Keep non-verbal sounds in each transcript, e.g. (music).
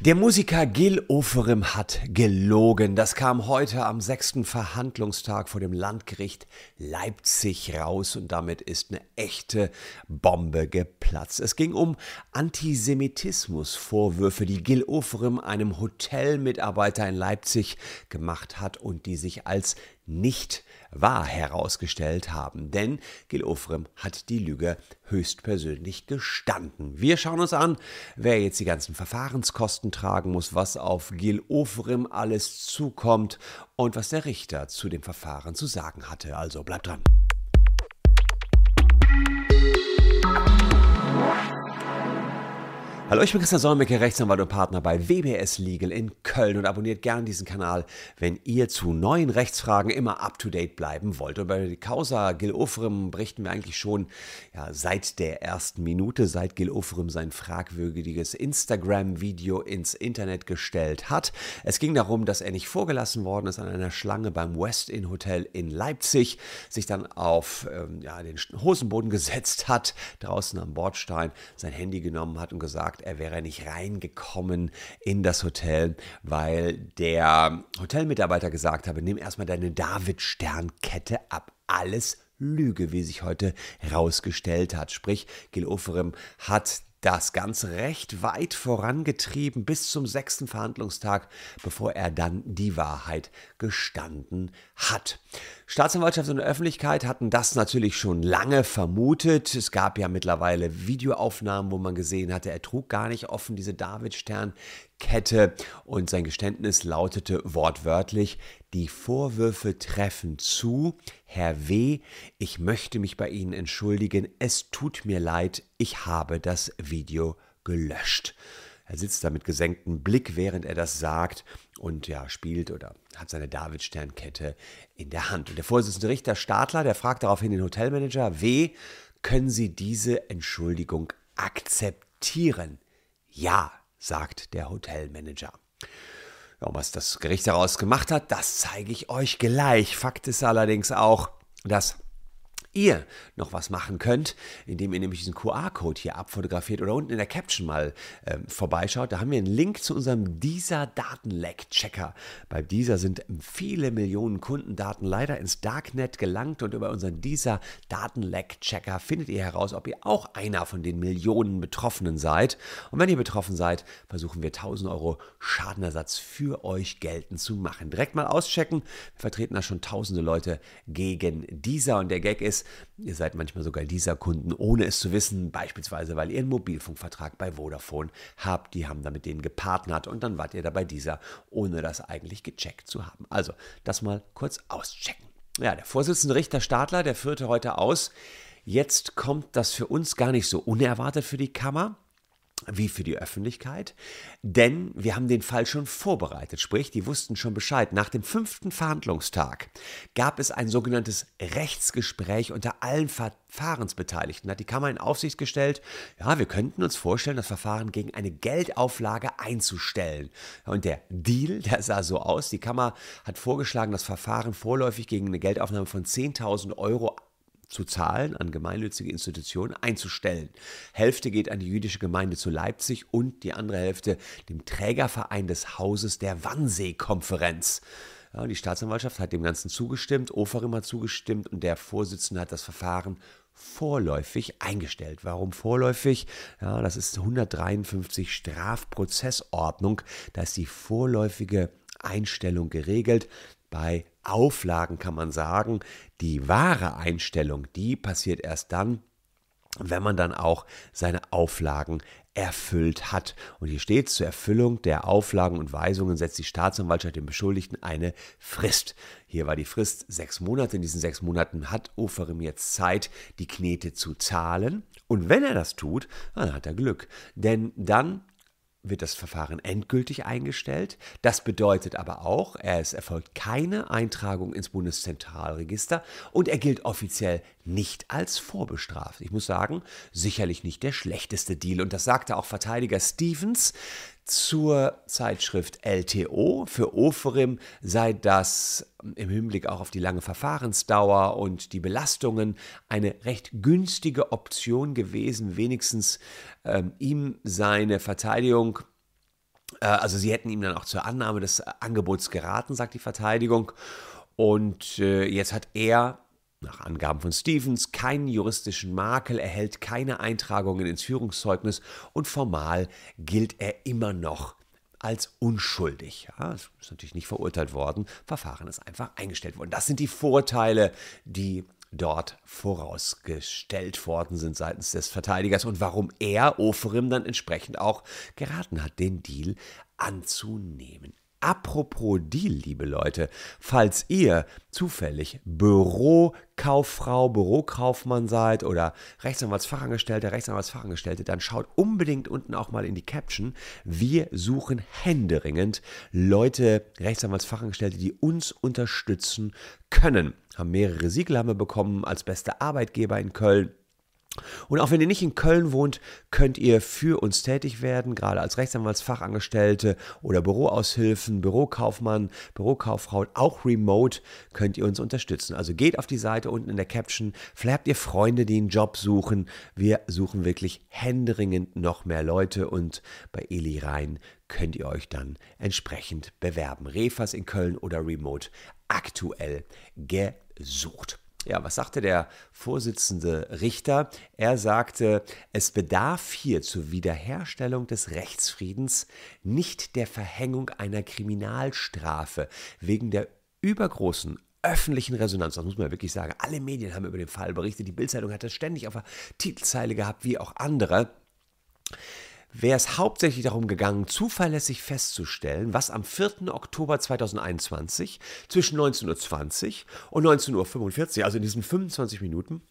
Der Musiker Gil Oferim hat gelogen. Das kam heute am sechsten Verhandlungstag vor dem Landgericht Leipzig raus und damit ist eine echte Bombe geplatzt. Es ging um Antisemitismusvorwürfe, die Gil Oferim einem Hotelmitarbeiter in Leipzig gemacht hat und die sich als nicht wahr herausgestellt haben. Denn Gil Ofrem hat die Lüge höchstpersönlich gestanden. Wir schauen uns an, wer jetzt die ganzen Verfahrenskosten tragen muss, was auf Gil Ofrem alles zukommt und was der Richter zu dem Verfahren zu sagen hatte. Also bleibt dran. Hallo, ich bin Christian Solmecke, Rechtsanwalt und Partner bei WBS Legal in Köln und abonniert gerne diesen Kanal, wenn ihr zu neuen Rechtsfragen immer up to date bleiben wollt. Und bei der Causa Gil Ofrem berichten wir eigentlich schon ja, seit der ersten Minute, seit Gil Ofrem sein fragwürdiges Instagram-Video ins Internet gestellt hat. Es ging darum, dass er nicht vorgelassen worden ist an einer Schlange beim West Inn Hotel in Leipzig, sich dann auf ähm, ja, den Hosenboden (laughs) gesetzt hat, draußen am Bordstein sein Handy genommen hat und gesagt, er wäre nicht reingekommen in das Hotel, weil der Hotelmitarbeiter gesagt habe, nimm erstmal deine David-Sternkette ab. Alles Lüge, wie sich heute herausgestellt hat. Sprich, Gil Oferim hat das Ganze recht weit vorangetrieben bis zum sechsten Verhandlungstag, bevor er dann die Wahrheit gestanden hat. Staatsanwaltschaft und Öffentlichkeit hatten das natürlich schon lange vermutet. Es gab ja mittlerweile Videoaufnahmen, wo man gesehen hatte, er trug gar nicht offen diese Davidstern-Kette und sein Geständnis lautete wortwörtlich, die Vorwürfe treffen zu. Herr W., ich möchte mich bei Ihnen entschuldigen. Es tut mir leid, ich habe das Video gelöscht. Er sitzt da mit gesenktem Blick, während er das sagt und ja, spielt oder hat seine Davidsternkette in der Hand. Und der Vorsitzende Richter Stadler, der fragt daraufhin den Hotelmanager, W., können Sie diese Entschuldigung akzeptieren? Ja, sagt der Hotelmanager. Ja, was das Gericht daraus gemacht hat, das zeige ich euch gleich. Fakt ist allerdings auch, dass ihr noch was machen könnt, indem ihr nämlich diesen QR-Code hier abfotografiert oder unten in der Caption mal äh, vorbeischaut. Da haben wir einen Link zu unserem dieser Datenleck-Checker. Bei dieser sind viele Millionen Kundendaten leider ins Darknet gelangt und über unseren dieser Datenleck-Checker findet ihr heraus, ob ihr auch einer von den Millionen Betroffenen seid. Und wenn ihr betroffen seid, versuchen wir 1000 Euro Schadenersatz für euch geltend zu machen. Direkt mal auschecken. Wir vertreten da schon tausende Leute gegen dieser und der Gag ist, ihr seid manchmal sogar dieser Kunden, ohne es zu wissen, beispielsweise weil ihr einen Mobilfunkvertrag bei Vodafone habt, die haben da mit denen gepartnert und dann wart ihr da bei dieser, ohne das eigentlich gecheckt zu haben. Also, das mal kurz auschecken. Ja, der Vorsitzende Richter Stadler, der führte heute aus, jetzt kommt das für uns gar nicht so unerwartet für die Kammer wie für die Öffentlichkeit, denn wir haben den Fall schon vorbereitet, sprich, die wussten schon Bescheid. Nach dem fünften Verhandlungstag gab es ein sogenanntes Rechtsgespräch unter allen Verfahrensbeteiligten. Hat die Kammer in Aufsicht gestellt, ja, wir könnten uns vorstellen, das Verfahren gegen eine Geldauflage einzustellen. Und der Deal, der sah so aus, die Kammer hat vorgeschlagen, das Verfahren vorläufig gegen eine Geldaufnahme von 10.000 Euro zu zahlen, an gemeinnützige Institutionen einzustellen. Hälfte geht an die jüdische Gemeinde zu Leipzig und die andere Hälfte dem Trägerverein des Hauses der Wannsee-Konferenz. Ja, die Staatsanwaltschaft hat dem Ganzen zugestimmt, Oferim hat zugestimmt und der Vorsitzende hat das Verfahren vorläufig eingestellt. Warum vorläufig? Ja, das ist 153 Strafprozessordnung. Da ist die vorläufige Einstellung geregelt. Bei Auflagen kann man sagen, die wahre Einstellung, die passiert erst dann, wenn man dann auch seine Auflagen erfüllt hat. Und hier steht, zur Erfüllung der Auflagen und Weisungen setzt die Staatsanwaltschaft dem Beschuldigten eine Frist. Hier war die Frist sechs Monate. In diesen sechs Monaten hat Oferim jetzt Zeit, die Knete zu zahlen. Und wenn er das tut, dann hat er Glück. Denn dann wird das Verfahren endgültig eingestellt. Das bedeutet aber auch, es erfolgt keine Eintragung ins Bundeszentralregister und er gilt offiziell nicht als vorbestraft. Ich muss sagen, sicherlich nicht der schlechteste Deal. Und das sagte auch Verteidiger Stevens zur Zeitschrift LTO. Für Oferim sei das im Hinblick auch auf die lange Verfahrensdauer und die Belastungen eine recht günstige Option gewesen, wenigstens ähm, ihm seine Verteidigung Äh, also sie hätten ihm dann auch zur Annahme des Angebots geraten, sagt die Verteidigung. Und äh, jetzt hat er nach Angaben von Stevens keinen juristischen Makel, erhält keine Eintragungen ins Führungszeugnis und formal gilt er immer noch als unschuldig. Ja, ist natürlich nicht verurteilt worden, Verfahren ist einfach eingestellt worden. Das sind die Vorteile, die dort vorausgestellt worden sind seitens des Verteidigers und warum er Oferim dann entsprechend auch geraten hat, den Deal anzunehmen. Apropos Deal, liebe Leute, falls ihr zufällig Bürokauffrau, Bürokaufmann seid oder Rechtsanwaltsfachangestellter, Rechtsanwaltsfachangestellte, dann schaut unbedingt unten auch mal in die Caption. Wir suchen händeringend Leute, Rechtsanwaltsfachangestellte, die uns unterstützen können. Haben mehrere Siegel haben wir bekommen als beste Arbeitgeber in Köln. Und auch wenn ihr nicht in Köln wohnt, könnt ihr für uns tätig werden, gerade als Rechtsanwaltsfachangestellte oder Büroaushilfen, Bürokaufmann, Bürokauffrau, auch remote könnt ihr uns unterstützen. Also geht auf die Seite unten in der Caption, vielleicht habt ihr Freunde, die einen Job suchen. Wir suchen wirklich händeringend noch mehr Leute und bei Eli Rhein könnt ihr euch dann entsprechend bewerben. Refas in Köln oder remote aktuell gesucht. Ja, was sagte der Vorsitzende Richter? Er sagte, es bedarf hier zur Wiederherstellung des Rechtsfriedens nicht der Verhängung einer Kriminalstrafe wegen der übergroßen öffentlichen Resonanz. Das muss man wirklich sagen. Alle Medien haben über den Fall berichtet. Die Bildzeitung hat das ständig auf der Titelzeile gehabt, wie auch andere wäre es hauptsächlich darum gegangen, zuverlässig festzustellen, was am 4. Oktober 2021 zwischen 19.20 Uhr und 19.45 Uhr, also in diesen 25 Minuten,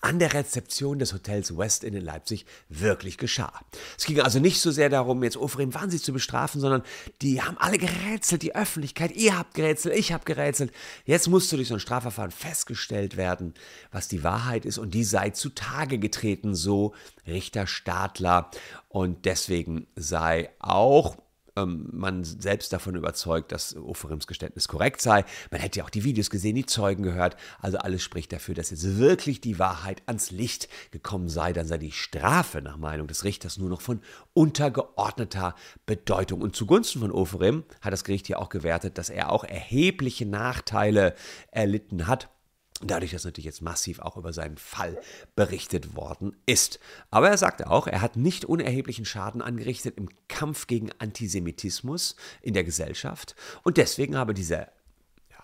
an der Rezeption des Hotels West Inn in Leipzig wirklich geschah. Es ging also nicht so sehr darum, jetzt Ofrim wahnsinnig zu bestrafen, sondern die haben alle gerätselt, die Öffentlichkeit, ihr habt gerätselt, ich habe gerätselt. Jetzt musste durch so ein Strafverfahren festgestellt werden, was die Wahrheit ist und die sei zutage getreten, so Richter Stadler. Und deswegen sei auch ähm, man selbst davon überzeugt, dass Oferims Geständnis korrekt sei. Man hätte ja auch die Videos gesehen, die Zeugen gehört. Also alles spricht dafür, dass jetzt wirklich die Wahrheit ans Licht gekommen sei. Dann sei die Strafe nach Meinung des Richters nur noch von untergeordneter Bedeutung. Und zugunsten von Oferim hat das Gericht ja auch gewertet, dass er auch erhebliche Nachteile erlitten hat Dadurch, dass natürlich jetzt massiv auch über seinen Fall berichtet worden ist. Aber er sagte auch, er hat nicht unerheblichen Schaden angerichtet im Kampf gegen Antisemitismus in der Gesellschaft. Und deswegen habe diese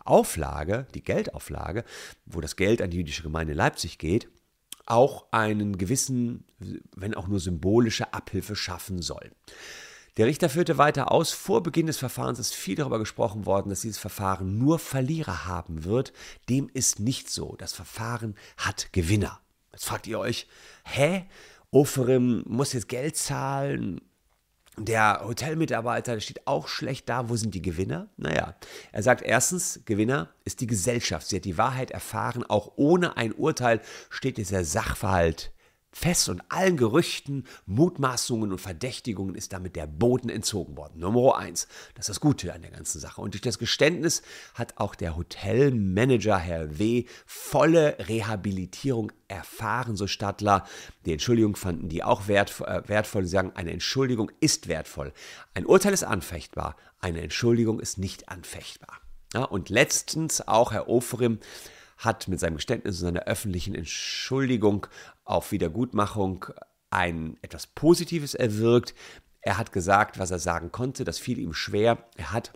Auflage, die Geldauflage, wo das Geld an die jüdische Gemeinde Leipzig geht, auch einen gewissen, wenn auch nur symbolische Abhilfe schaffen soll. Der Richter führte weiter aus, vor Beginn des Verfahrens ist viel darüber gesprochen worden, dass dieses Verfahren nur Verlierer haben wird. Dem ist nicht so. Das Verfahren hat Gewinner. Jetzt fragt ihr euch, hä? Oferim muss jetzt Geld zahlen. Der Hotelmitarbeiter steht auch schlecht da. Wo sind die Gewinner? Naja, er sagt erstens, Gewinner ist die Gesellschaft. Sie hat die Wahrheit erfahren. Auch ohne ein Urteil steht dieser Sachverhalt fest und allen Gerüchten, Mutmaßungen und Verdächtigungen ist damit der Boden entzogen worden. Nummer eins. Das ist das Gute an der ganzen Sache. Und durch das Geständnis hat auch der Hotelmanager Herr W. volle Rehabilitierung erfahren, so Stadler. Die Entschuldigung fanden die auch wert, äh, wertvoll. Sie sagen, eine Entschuldigung ist wertvoll. Ein Urteil ist anfechtbar, eine Entschuldigung ist nicht anfechtbar. Ja, und letztens auch Herr Ofrim hat mit seinem Geständnis und seiner öffentlichen Entschuldigung auf Wiedergutmachung ein etwas Positives erwirkt. Er hat gesagt, was er sagen konnte, das fiel ihm schwer. Er hat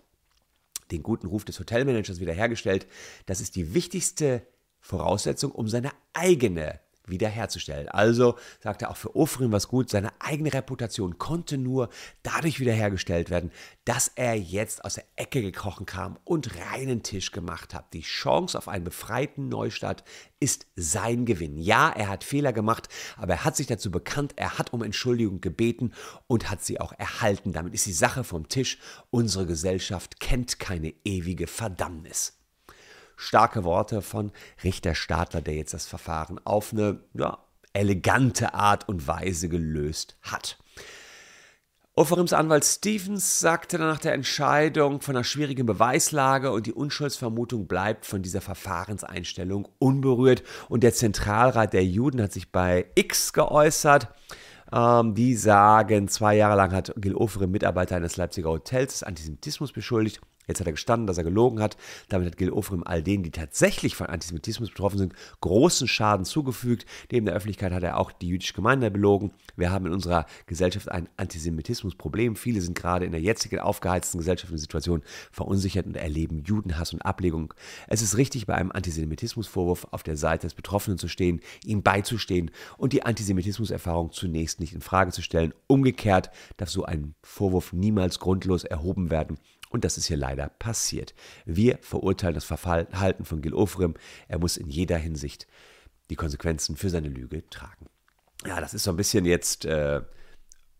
den guten Ruf des Hotelmanagers wiederhergestellt. Das ist die wichtigste Voraussetzung, um seine eigene wiederherzustellen. Also sagt er auch für Ofrin was gut, seine eigene Reputation konnte nur dadurch wiederhergestellt werden, dass er jetzt aus der Ecke gekrochen kam und reinen Tisch gemacht hat. Die Chance auf einen befreiten Neustart ist sein Gewinn. Ja, er hat Fehler gemacht, aber er hat sich dazu bekannt, er hat um Entschuldigung gebeten und hat sie auch erhalten. Damit ist die Sache vom Tisch. Unsere Gesellschaft kennt keine ewige Verdammnis starke Worte von Richter Stadler, der jetzt das Verfahren auf eine ja, elegante Art und Weise gelöst hat. Oferims Anwalt Stevens sagte nach der Entscheidung von einer schwierigen Beweislage und die Unschuldsvermutung bleibt von dieser Verfahrenseinstellung unberührt. Und der Zentralrat der Juden hat sich bei X geäußert. Ähm, die sagen, zwei Jahre lang hat Gil Oferim Mitarbeiter eines Leipziger Hotels des Antisemitismus beschuldigt. Jetzt hat er gestanden, dass er gelogen hat. Damit hat Gil Ofrim all denen, die tatsächlich von Antisemitismus betroffen sind, großen Schaden zugefügt. Neben der Öffentlichkeit hat er auch die jüdische Gemeinde belogen. Wir haben in unserer Gesellschaft ein Antisemitismusproblem. Viele sind gerade in der jetzigen aufgeheizten gesellschaftlichen Situation verunsichert und erleben Judenhass und Ablegung. Es ist richtig, bei einem Antisemitismusvorwurf auf der Seite des Betroffenen zu stehen, ihm beizustehen und die Antisemitismuserfahrung zunächst nicht in Frage zu stellen. Umgekehrt darf so ein Vorwurf niemals grundlos erhoben werden und das ist hier leider passiert. Wir verurteilen das Verhalten von Gil Ofrim. Er muss in jeder Hinsicht die Konsequenzen für seine Lüge tragen. Ja, das ist so ein bisschen jetzt äh,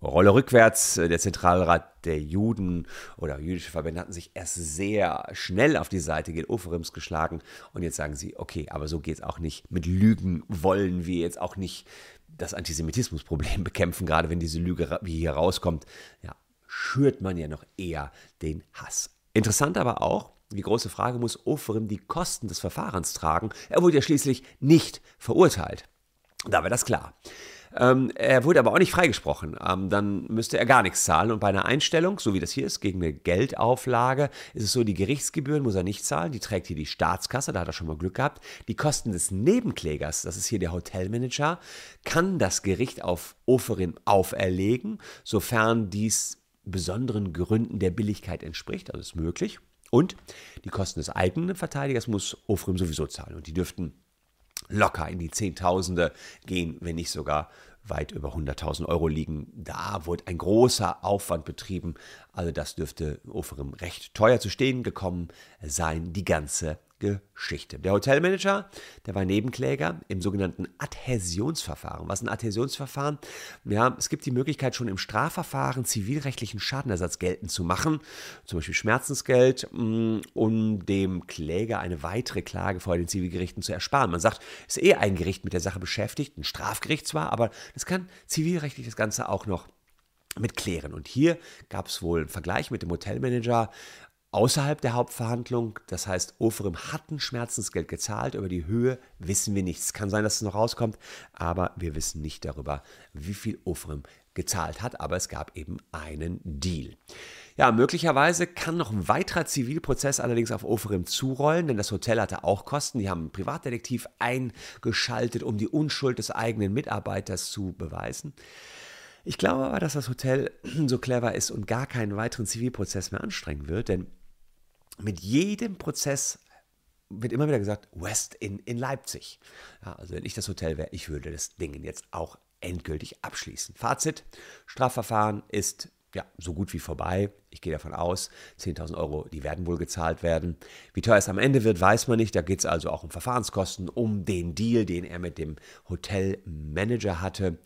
Rolle rückwärts. Der Zentralrat der Juden oder jüdische Verbände hatten sich erst sehr schnell auf die Seite Gil Ofrims geschlagen und jetzt sagen sie, okay, aber so geht es auch nicht. Mit Lügen wollen wir jetzt auch nicht das Antisemitismusproblem (laughs) bekämpfen, gerade wenn diese Lüge wie hier rauskommt. Ja, schürt man ja noch eher den Hass. Interessant aber auch, die große Frage, muss Oferim die Kosten des Verfahrens tragen? Er wurde ja schließlich nicht verurteilt. Da war das klar. Ähm, er wurde aber auch nicht freigesprochen. Ähm, dann müsste er gar nichts zahlen. Und bei einer Einstellung, so wie das hier ist, gegen eine Geldauflage, ist es so, die Gerichtsgebühren muss er nicht zahlen. Die trägt hier die Staatskasse, da hat er schon mal Glück gehabt. Die Kosten des Nebenklägers, das ist hier der Hotelmanager, kann das Gericht auf Oferin auferlegen, sofern dies besonderen Gründen der Billigkeit entspricht, also ist möglich. Und die Kosten des eigenen Verteidigers muss Ofrim sowieso zahlen. Und die dürften locker in die Zehntausende gehen, wenn nicht sogar weit über 100.000 Euro liegen. Da wurde ein großer Aufwand betrieben. Also das dürfte Oferim recht teuer zu stehen gekommen sein, die ganze Geschichte. Der Hotelmanager, der war Nebenkläger im sogenannten Adhäsionsverfahren. Was ist ein Adhäsionsverfahren? Ja, es gibt die Möglichkeit, schon im Strafverfahren zivilrechtlichen Schadenersatz geltend zu machen, zum Beispiel Schmerzensgeld, mm, um dem Kläger eine weitere Klage vor den Zivilgerichten zu ersparen. Man sagt, es ist eh ein Gericht mit der Sache beschäftigt, ein Strafgericht zwar, aber das kann zivilrechtlich das Ganze auch noch mit klären. Und hier gab es wohl einen Vergleich mit dem Hotelmanager außerhalb der Hauptverhandlung. Das heißt, Oferim hat ein Schmerzensgeld gezahlt. Über die Höhe wissen wir nichts. Kann sein, dass es noch rauskommt, aber wir wissen nicht darüber, wie viel Oferim gezahlt hat. Aber es gab eben einen Deal. Ja, möglicherweise kann noch ein weiterer Zivilprozess allerdings auf Oferim zurollen, denn das Hotel hatte auch Kosten. Die haben einen Privatdetektiv eingeschaltet, um die Unschuld des eigenen Mitarbeiters zu beweisen. Ich glaube aber, dass das Hotel (clears throat) so clever ist und gar keinen weiteren Zivilprozess mehr anstrengen wird, denn mit jedem Prozess wird immer wieder gesagt, West in, in Leipzig. Ja, also wenn ich das Hotel wäre, ich würde das Ding jetzt auch endgültig abschließen. Fazit, Strafverfahren ist ja, so gut wie vorbei. Ich gehe davon aus, 10.000 Euro, die werden wohl gezahlt werden. Wie teuer es am Ende wird, weiß man nicht. Da geht es also auch um Verfahrenskosten, um den Deal, den er mit dem Hotelmanager hatte.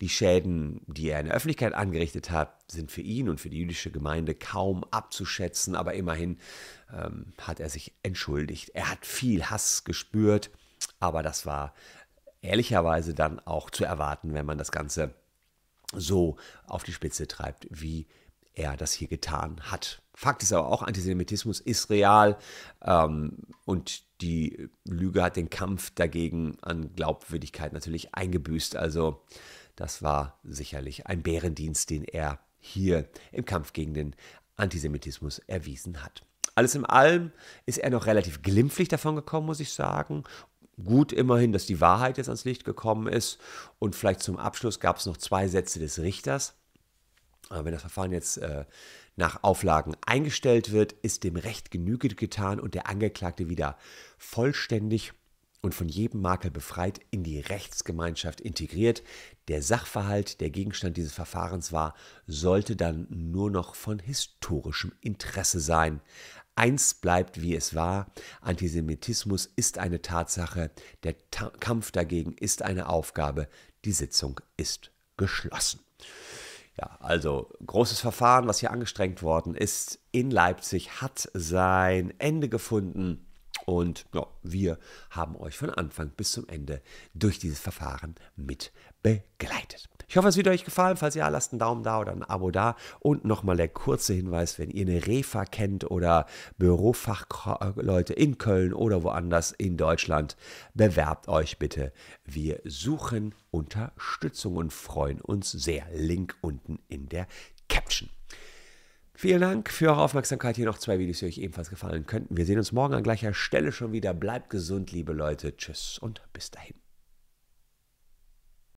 Die Schäden, die er in der Öffentlichkeit angerichtet hat, sind für ihn und für die jüdische Gemeinde kaum abzuschätzen, aber immerhin ähm, hat er sich entschuldigt. Er hat viel Hass gespürt, aber das war ehrlicherweise dann auch zu erwarten, wenn man das Ganze so auf die Spitze treibt, wie er das hier getan hat. Fakt ist aber auch, Antisemitismus ist real ähm, und die Lüge hat den Kampf dagegen an Glaubwürdigkeit natürlich eingebüßt. Also das war sicherlich ein Bärendienst, den er hier im Kampf gegen den Antisemitismus erwiesen hat. Alles in allem ist er noch relativ glimpflich davon gekommen, muss ich sagen gut immerhin, dass die Wahrheit jetzt ans Licht gekommen ist. Und vielleicht zum Abschluss gab es noch zwei Sätze des Richters. wenn das Verfahren jetzt äh, nach Auflagen eingestellt wird, ist dem Recht Genüge getan und der Angeklagte wieder vollständig und von jedem Makel befreit in die Rechtsgemeinschaft integriert. Der Sachverhalt, der Gegenstand dieses Verfahrens war, sollte dann nur noch von historischem Interesse sein. Eins bleibt, wie es war. Antisemitismus ist eine Tatsache. Der Ta Kampf dagegen ist eine Aufgabe. Die Sitzung ist geschlossen. Ja, also großes Verfahren, was hier angestrengt worden ist in Leipzig, hat sein Ende gefunden. Und ja, wir haben euch von Anfang bis zum Ende durch dieses Verfahren mit begleitet. Ich hoffe, es wird euch gefallen. Falls ja, lasst einen Daumen da oder ein Abo da. Und nochmal der kurze Hinweis, wenn ihr eine Refa kennt oder Bürofachleute in Köln oder woanders in Deutschland, bewerbt euch bitte. Wir suchen Unterstützung und freuen uns sehr. Link unten in der Caption. Vielen Dank für eure Aufmerksamkeit. Hier noch zwei Videos, die euch ebenfalls gefallen könnten. Wir sehen uns morgen an gleicher Stelle schon wieder. Bleibt gesund, liebe Leute. Tschüss und bis dahin.